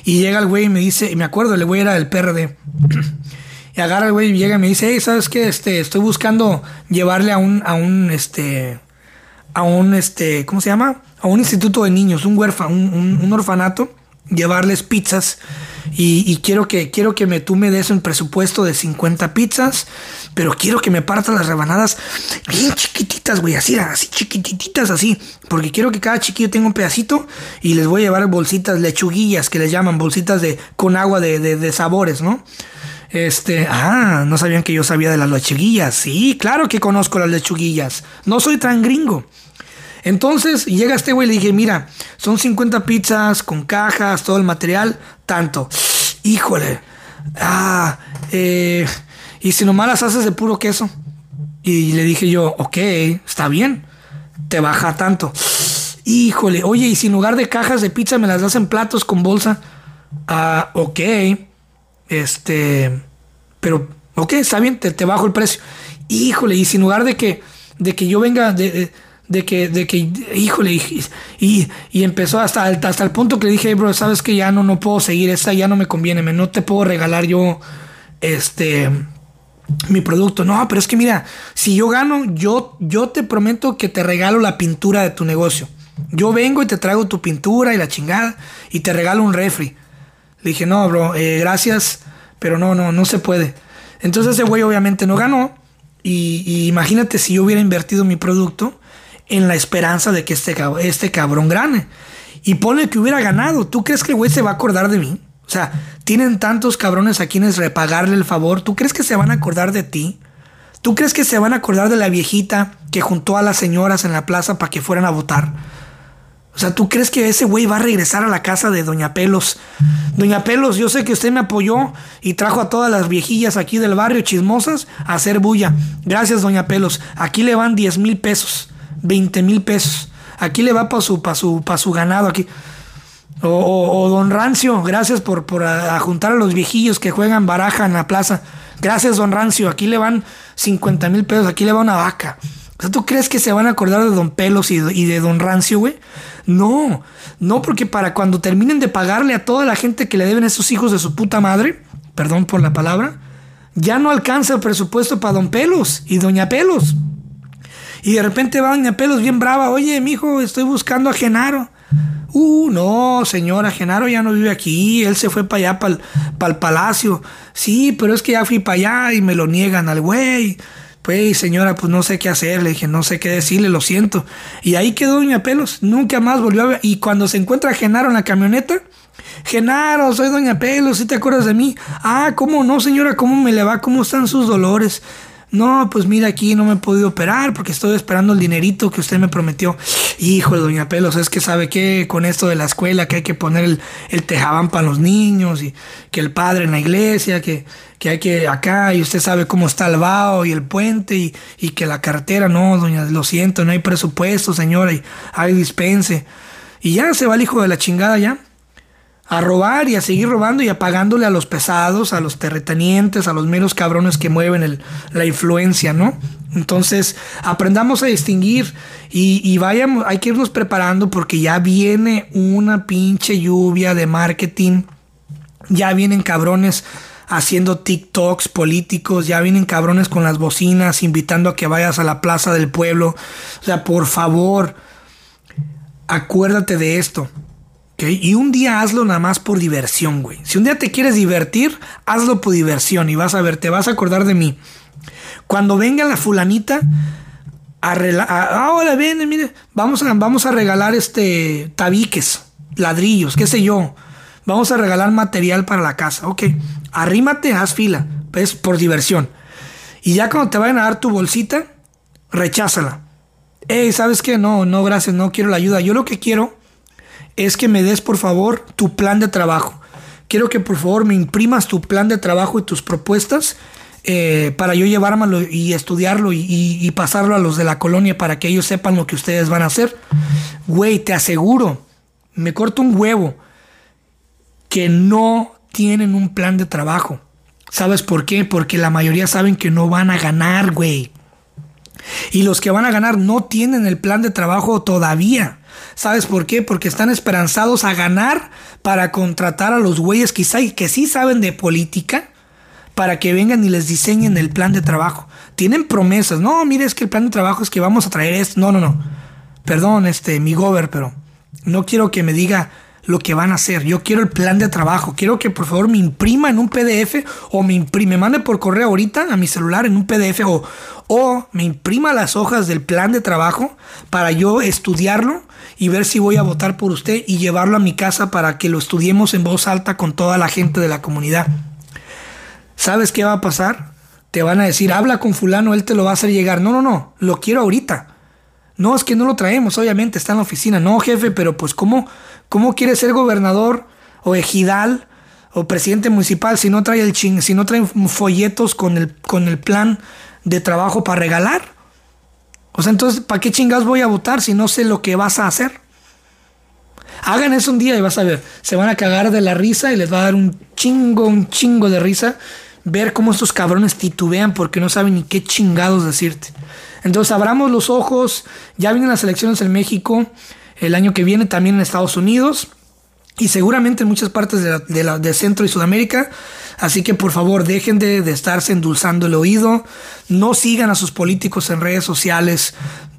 S1: y llega el güey y me dice, y me acuerdo, el güey era del PRD. (clears throat) Y agarra el güey y llega y me dice, hey, ¿sabes qué? Este, estoy buscando llevarle a un, a un, este, a un, este, ¿cómo se llama? A un instituto de niños, un huérfano, un, orfanato, llevarles pizzas. Y, quiero que quiero que me, tú me des un presupuesto de 50 pizzas, pero quiero que me partas las rebanadas bien chiquititas, güey, así, así chiquititas, así, porque quiero que cada chiquillo tenga un pedacito y les voy a llevar bolsitas, lechuguillas, que les llaman, bolsitas de, con agua de, de sabores, ¿no? Este, ah, no sabían que yo sabía de las lechuguillas. Sí, claro que conozco las lechuguillas. No soy tan gringo. Entonces llega este güey y le dije, mira, son 50 pizzas con cajas, todo el material, tanto. Híjole. Ah, eh, y si nomás las haces de puro queso. Y le dije yo, ok, está bien, te baja tanto. Híjole, oye, y si en lugar de cajas de pizza me las das en platos con bolsa. Ah, ok. Este, pero, ok, está bien, te, bajo el precio. Híjole, y si en lugar de que, de que yo venga, de que, de que, híjole, y, y, empezó hasta, hasta el punto que le dije, bro, sabes que ya no, no puedo seguir, esta ya no me conviene, me, no te puedo regalar yo, este, mi producto. No, pero es que mira, si yo gano, yo, yo te prometo que te regalo la pintura de tu negocio. Yo vengo y te traigo tu pintura y la chingada y te regalo un refri. Le dije, no, bro, eh, gracias, pero no, no, no se puede. Entonces ese güey obviamente no ganó. Y imagínate si yo hubiera invertido mi producto en la esperanza de que este, este cabrón gane. Y pone que hubiera ganado. ¿Tú crees que el güey se va a acordar de mí? O sea, tienen tantos cabrones a quienes repagarle el favor. ¿Tú crees que se van a acordar de ti? ¿Tú crees que se van a acordar de la viejita que juntó a las señoras en la plaza para que fueran a votar? O sea, ¿tú crees que ese güey va a regresar a la casa de Doña Pelos? Doña Pelos, yo sé que usted me apoyó y trajo a todas las viejillas aquí del barrio chismosas a hacer bulla. Gracias, Doña Pelos. Aquí le van 10 mil pesos. 20 mil pesos. Aquí le va para su, para su, para su ganado aquí. O, don Rancio, gracias por, por juntar a los viejillos que juegan baraja en la plaza. Gracias, don Rancio. Aquí le van 50 mil pesos, aquí le va una vaca. O ¿tú crees que se van a acordar de don Pelos y, y de don Rancio, güey? No, no, porque para cuando terminen de pagarle a toda la gente que le deben a esos hijos de su puta madre, perdón por la palabra, ya no alcanza el presupuesto para Don Pelos y Doña Pelos. Y de repente va Doña Pelos bien brava, oye, mijo, estoy buscando a Genaro. Uh, no, señora, Genaro ya no vive aquí, él se fue para allá, para el palacio. Sí, pero es que ya fui para allá y me lo niegan al güey. Pues, señora, pues no sé qué hacer, le dije, no sé qué decirle, lo siento. Y ahí quedó Doña Pelos, nunca más volvió a ver. Y cuando se encuentra Genaro en la camioneta, Genaro, soy Doña Pelos, ¿sí te acuerdas de mí? Ah, ¿cómo no, señora? ¿Cómo me le va? ¿Cómo están sus dolores? No, pues mira, aquí no me he podido operar porque estoy esperando el dinerito que usted me prometió. Hijo de Doña Pelos, es que sabe que con esto de la escuela que hay que poner el, el tejabán para los niños y que el padre en la iglesia, que, que hay que acá y usted sabe cómo está el vaho y el puente y, y que la carretera, no, doña, lo siento, no hay presupuesto, señora, y hay dispense. Y ya se va el hijo de la chingada ya a robar y a seguir robando y apagándole a los pesados, a los terretenientes, a los meros cabrones que mueven la influencia, ¿no? Entonces, aprendamos a distinguir y, y, vayamos, hay que irnos preparando porque ya viene una pinche lluvia de marketing, ya vienen cabrones haciendo TikToks políticos, ya vienen cabrones con las bocinas invitando a que vayas a la plaza del pueblo. O sea, por favor, acuérdate de esto. Y un día hazlo nada más por diversión, güey. Si un día te quieres divertir, hazlo por diversión y vas a ver, te vas a acordar de mí. Cuando venga la fulanita, ahora ven, mire, vamos a, vamos a regalar este tabiques, ladrillos, qué sé yo. Vamos a regalar material para la casa. Ok, arrímate, haz fila. Es por diversión. Y ya cuando te vayan a dar tu bolsita, recházala. Ey, ¿sabes qué? No, no, gracias, no quiero la ayuda. Yo lo que quiero es que me des por favor tu plan de trabajo. Quiero que por favor me imprimas tu plan de trabajo y tus propuestas eh, para yo llevármelo y estudiarlo y, pasarlo a los de la colonia para que ellos sepan lo que ustedes van a hacer. Güey, te aseguro, me corto un huevo que no tienen un plan de trabajo. ¿Sabes por qué? Porque la mayoría saben que no van a ganar, güey. Y los que van a ganar no tienen el plan de trabajo todavía. ¿Sabes por qué? Porque están esperanzados a ganar para contratar a los güeyes quizá que sí saben de política para que vengan y les diseñen el plan de trabajo. Tienen promesas. No, mire, es que el plan de trabajo es que vamos a traer esto. No, no, no. Perdón, este, mi gober, pero no quiero que me diga lo que van a hacer. Yo quiero el plan de trabajo. Quiero que por favor me imprima en un PDF o me, imprime, me mande por correo ahorita a mi celular en un PDF o, o me imprima las hojas del plan de trabajo para yo estudiarlo y ver si voy a votar por usted y llevarlo a mi casa para que lo estudiemos en voz alta con toda la gente de la comunidad. ¿Sabes qué va a pasar? Te van a decir, habla con fulano, él te lo va a hacer llegar. No, no, no, lo quiero ahorita. No, es que no lo traemos, obviamente, está en la oficina. No, jefe, pero pues ¿cómo, cómo quiere ser gobernador o ejidal o presidente municipal si no trae el ching, si no trae folletos con el, con el plan de trabajo para regalar? O sea, entonces, ¿para qué chingados voy a votar si no sé lo que vas a hacer? Hagan eso un día y vas a ver, se van a cagar de la risa y les va a dar un chingo, un chingo de risa ver cómo estos cabrones titubean porque no saben ni qué chingados decirte. Entonces abramos los ojos, ya vienen las elecciones en México, el año que viene también en Estados Unidos y seguramente en muchas partes de, la, Centro y Sudamérica. Así que por favor dejen de, de, estarse endulzando el oído, no sigan a sus políticos en redes sociales,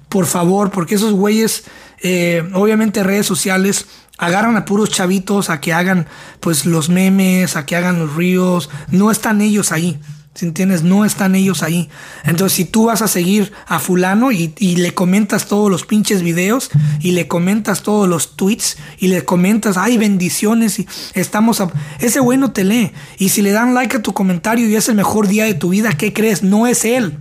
S1: por favor, porque esos güeyes, eh, obviamente redes sociales, agarran a puros chavitos a que hagan pues los memes, a que hagan los ríos, no están ellos ahí. Si entiendes, no están ellos ahí. Entonces, si tú vas a seguir a fulano y, le comentas todos los pinches videos y le comentas todos los tweets y le comentas, ay, bendiciones y estamos a... Ese güey no te lee. Y si le dan like a tu comentario y es el mejor día de tu vida, ¿qué crees? No es él.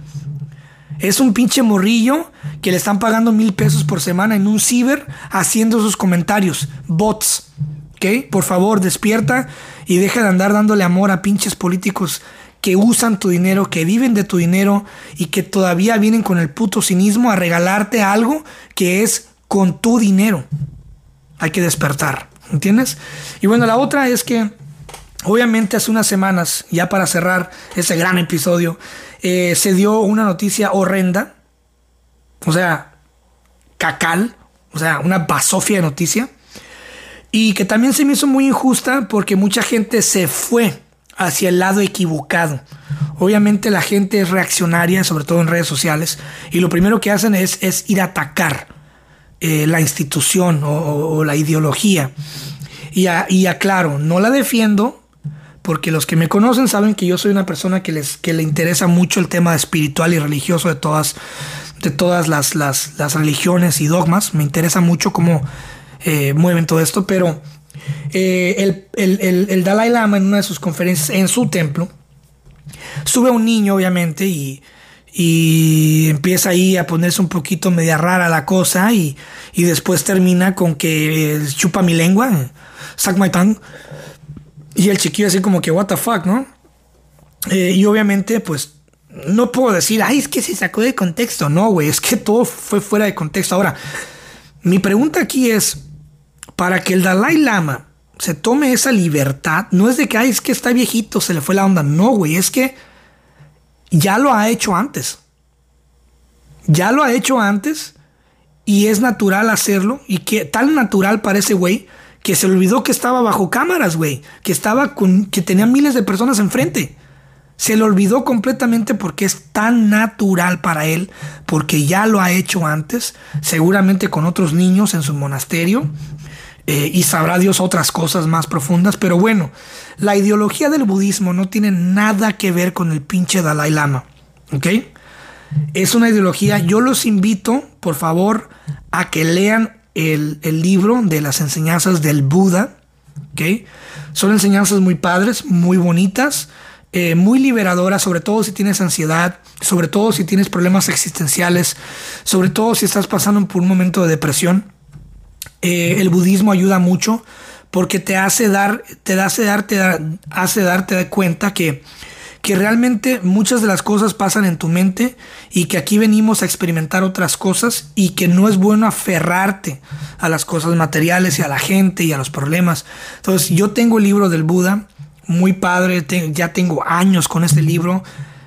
S1: Es un pinche morrillo que le están pagando mil pesos por semana en un ciber haciendo sus comentarios. Bots. ¿Ok? Por favor, despierta y deja de andar dándole amor a pinches políticos que usan tu dinero, que viven de tu dinero y que todavía vienen con el puto cinismo a regalarte algo que es con tu dinero. Hay que despertar, ¿entiendes? Y bueno, la otra es que obviamente hace unas semanas, ya para cerrar ese gran episodio, eh, se dio una noticia horrenda, o sea, cacal, o sea, una basofia de noticia, y que también se me hizo muy injusta porque mucha gente se fue hacia el lado equivocado. Obviamente la gente es reaccionaria, sobre todo en redes sociales, y lo primero que hacen es, es ir a atacar eh, la institución o, la ideología. Y, y aclaro, no la defiendo, porque los que me conocen saben que yo soy una persona que, les, que le interesa mucho el tema espiritual y religioso de todas, de todas las, las, religiones y dogmas. Me interesa mucho cómo eh, mueven todo esto, pero eh, el, Dalai Lama en una de sus conferencias en su templo sube a un niño, obviamente, y, empieza ahí a ponerse un poquito media rara la cosa y, después termina con que eh, chupa mi lengua, sac my tongue. Y el chiquillo así como que, what the fuck, ¿no? Eh, y obviamente, pues, no puedo decir, ay, es que se sacó de contexto. No, güey, es que todo fue fuera de contexto. Ahora, mi pregunta aquí es, para que el Dalai Lama se tome esa libertad, no es de que, es que está viejito, se le fue la onda. No, güey, es que ya lo ha hecho antes. Ya lo ha hecho antes y es natural hacerlo. Y que tan natural parece, güey, que se olvidó que estaba bajo cámaras, güey. Que estaba con, que tenía miles de personas enfrente. Se le olvidó completamente porque es tan natural para él, porque ya lo ha hecho antes, seguramente con otros niños en su monasterio, eh, y sabrá Dios otras cosas más profundas, pero bueno, la ideología del budismo no tiene nada que ver con el pinche Dalai Lama, ¿ok? Es una ideología, yo los invito, por favor, a que lean el, libro de las enseñanzas del Buda, ¿ok? Son enseñanzas muy padres, muy bonitas, eh, muy liberadoras, sobre todo si tienes ansiedad, sobre todo si tienes problemas existenciales, sobre todo si estás pasando por un momento de depresión. Eh, el budismo ayuda mucho porque te hace dar, te hace darte, hace darte cuenta que, que realmente muchas de las cosas pasan en tu mente y que aquí venimos a experimentar otras cosas y que no es bueno aferrarte a las cosas materiales y a la gente y a los problemas. Entonces yo tengo el libro del Buda, muy padre, ya tengo años con este libro,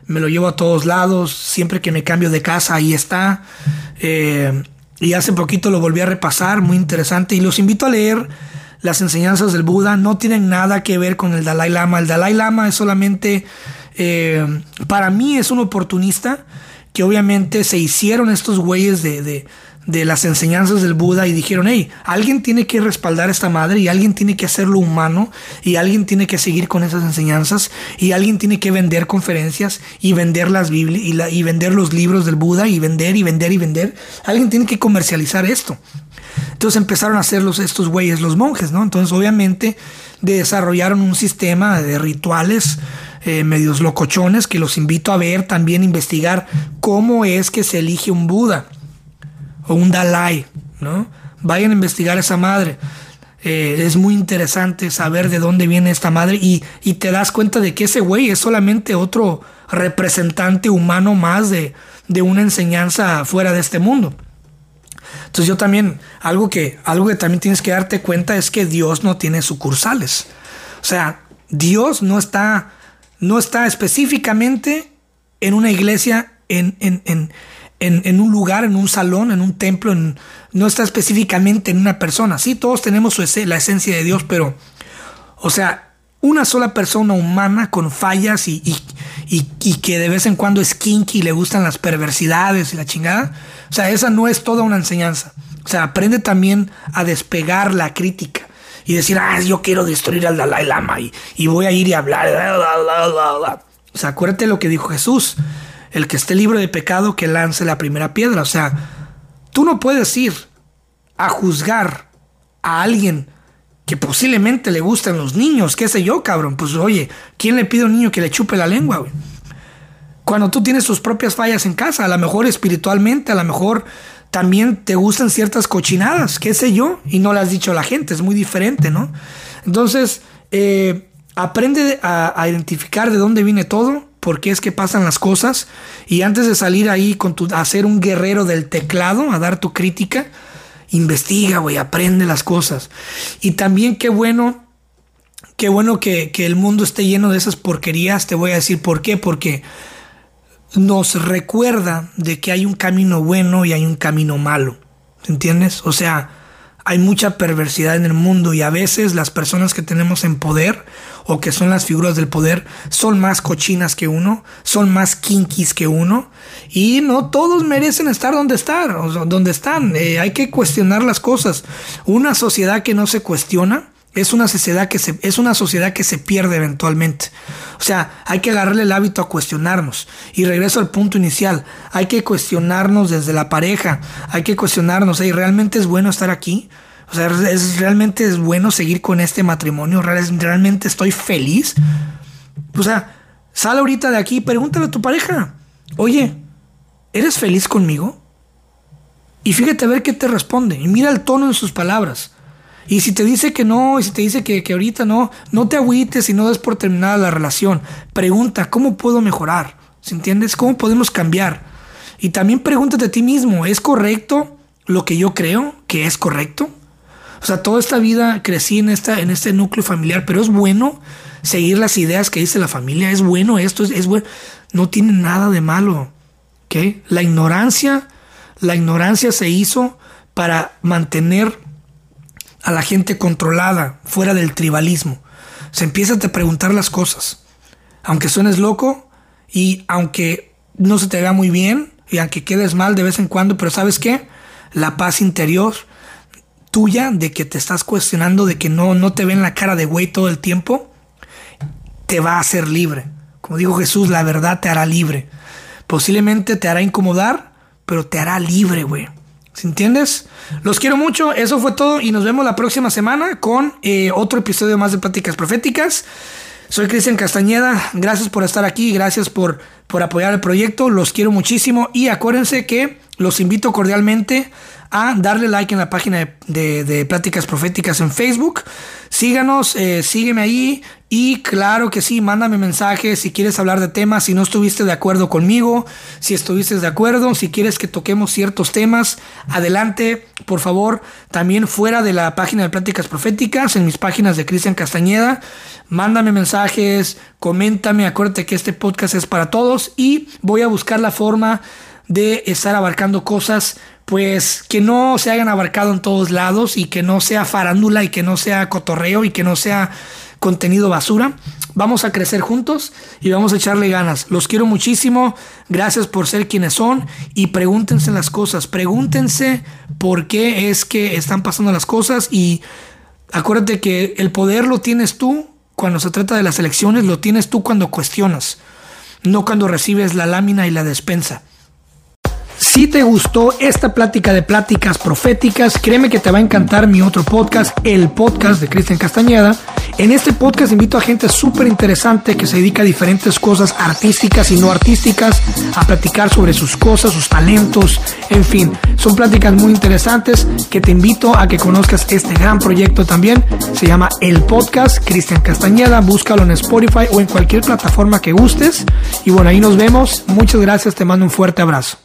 S1: me lo llevo a todos lados, siempre que me cambio de casa ahí está. Eh, y hace poquito lo volví a repasar, muy interesante. Y los invito a leer las enseñanzas del Buda. No tienen nada que ver con el Dalai Lama. El Dalai Lama es solamente, eh, para mí es un oportunista que obviamente se hicieron estos güeyes de, de las enseñanzas del Buda y dijeron, hey, alguien tiene que respaldar a esta madre y alguien tiene que hacerlo humano y alguien tiene que seguir con esas enseñanzas y alguien tiene que vender conferencias y vender las y, y vender los libros del Buda y vender y vender y vender. Alguien tiene que comercializar esto. Entonces empezaron a hacerlos estos güeyes, los monjes, ¿no? Entonces obviamente desarrollaron un sistema de rituales eh, medios locochones que los invito a ver, también investigar cómo es que se elige un Buda o un Dalai, ¿no? Vayan a investigar a esa madre. Eh, es muy interesante saber de dónde viene esta madre y, te das cuenta de que ese güey es solamente otro representante humano más de, de una enseñanza fuera de este mundo. Entonces yo también, algo que, algo que también tienes que darte cuenta es que Dios no tiene sucursales. O sea, Dios no está, no está específicamente en una iglesia en, en, en, un lugar, en un salón, en un templo, no está específicamente en una persona. Sí, todos tenemos la esencia de Dios, pero, o sea, una sola persona humana con fallas y, y, que de vez en cuando es kinky y le gustan las perversidades y la chingada. O sea, esa no es toda una enseñanza. O sea, aprende también a despegar la crítica y decir, ah, yo quiero destruir al Dalai Lama y, y voy a ir y hablar. O sea, acuérdate lo que dijo Jesús el que esté libre de pecado que lance la primera piedra. O sea, tú no puedes ir a juzgar a alguien que posiblemente le gustan los niños, qué sé yo, cabrón. Pues oye, ¿quién le pide a un niño que le chupe la lengua, güey? Cuando tú tienes tus propias fallas en casa, a lo mejor espiritualmente, a lo mejor también te gustan ciertas cochinadas, qué sé yo, y no le has dicho a la gente, es muy diferente, ¿no? Entonces, eh, aprende a, a identificar de dónde viene todo por qué es que pasan las cosas y antes de salir ahí con tu, a ser un guerrero del teclado, a dar tu crítica, investiga, güey, aprende las cosas. Y también qué bueno, qué bueno que, que el mundo esté lleno de esas porquerías, te voy a decir por qué, porque nos recuerda de que hay un camino bueno y hay un camino malo, ¿entiendes? O sea, hay mucha perversidad en el mundo y a veces las personas que tenemos en poder o que son las figuras del poder son más cochinas que uno, son más kinkis que uno y no todos merecen estar donde están, donde están. Eh, hay que cuestionar las cosas. Una sociedad que no se cuestiona es una sociedad que se, es una sociedad que se pierde eventualmente. O sea, hay que agarrarle el hábito a cuestionarnos. Y regreso al punto inicial. Hay que cuestionarnos desde la pareja. Hay que cuestionarnos. ¿y ¿Realmente es bueno estar aquí? O sea, ¿es, ¿realmente es bueno seguir con este matrimonio? ¿Realmente estoy feliz? O sea, sal ahorita de aquí y pregúntale a tu pareja. Oye, ¿eres feliz conmigo? Y fíjate a ver qué te responde. Y mira el tono de sus palabras. Y si te dice que no, y si te dice que, ahorita no, no te agüites y no des por terminada la relación. Pregunta, ¿cómo puedo mejorar? ¿Se entiendes? ¿Cómo podemos cambiar? Y también pregúntate a ti mismo, ¿es correcto lo que yo creo que es correcto? O sea, toda esta vida crecí en, esta, en este núcleo familiar, pero es bueno seguir las ideas que dice la familia, es bueno esto, es, es bueno, no tiene nada de malo. ¿okay? La ignorancia, la ignorancia se hizo para mantener a la gente controlada, fuera del tribalismo. Se empieza a preguntar las cosas. Aunque suenes loco y aunque no se te vea muy bien y aunque quedes mal de vez en cuando, pero ¿sabes qué? La paz interior tuya de que te estás cuestionando, de que no, no te ven la cara de güey todo el tiempo, te va a hacer libre. Como dijo Jesús, la verdad te hará libre. Posiblemente te hará incomodar, pero te hará libre, güey. ¿Se entiendes? Los quiero mucho, eso fue todo y nos vemos la próxima semana con eh, otro episodio más de Pláticas Proféticas. Soy Cristian Castañeda, gracias por estar aquí, gracias por, por apoyar el proyecto, los quiero muchísimo y acuérdense que los invito cordialmente a darle like en la página de, Pláticas Proféticas en Facebook. Síganos, eh, sígueme ahí y claro que sí, mándame mensajes si quieres hablar de temas, si no estuviste de acuerdo conmigo, si estuviste de acuerdo, si quieres que toquemos ciertos temas, adelante, por favor, también fuera de la página de Pláticas Proféticas, en mis páginas de Cristian Castañeda, mándame mensajes, coméntame, acuérdate que este podcast es para todos y voy a buscar la forma de estar abarcando cosas pues que no se hayan abarcado en todos lados y que no sea farándula y que no sea cotorreo y que no sea contenido basura. Vamos a crecer juntos y vamos a echarle ganas. Los quiero muchísimo. Gracias por ser quienes son y pregúntense las cosas. Pregúntense por qué es que están pasando las cosas y acuérdate que el poder lo tienes tú cuando se trata de las elecciones, lo tienes tú cuando cuestionas, no cuando recibes la lámina y la despensa. Si te gustó esta plática de pláticas proféticas, créeme que te va a encantar mi otro podcast, el podcast de Cristian Castañeda. En este podcast invito a gente súper interesante que se dedica a diferentes cosas artísticas y no artísticas, a platicar sobre sus cosas, sus talentos, en fin, son pláticas muy interesantes que te invito a que conozcas este gran proyecto también. Se llama El Podcast Cristian Castañeda, búscalo en Spotify o en cualquier plataforma que gustes. Y bueno, ahí nos vemos. Muchas gracias, te mando un fuerte abrazo.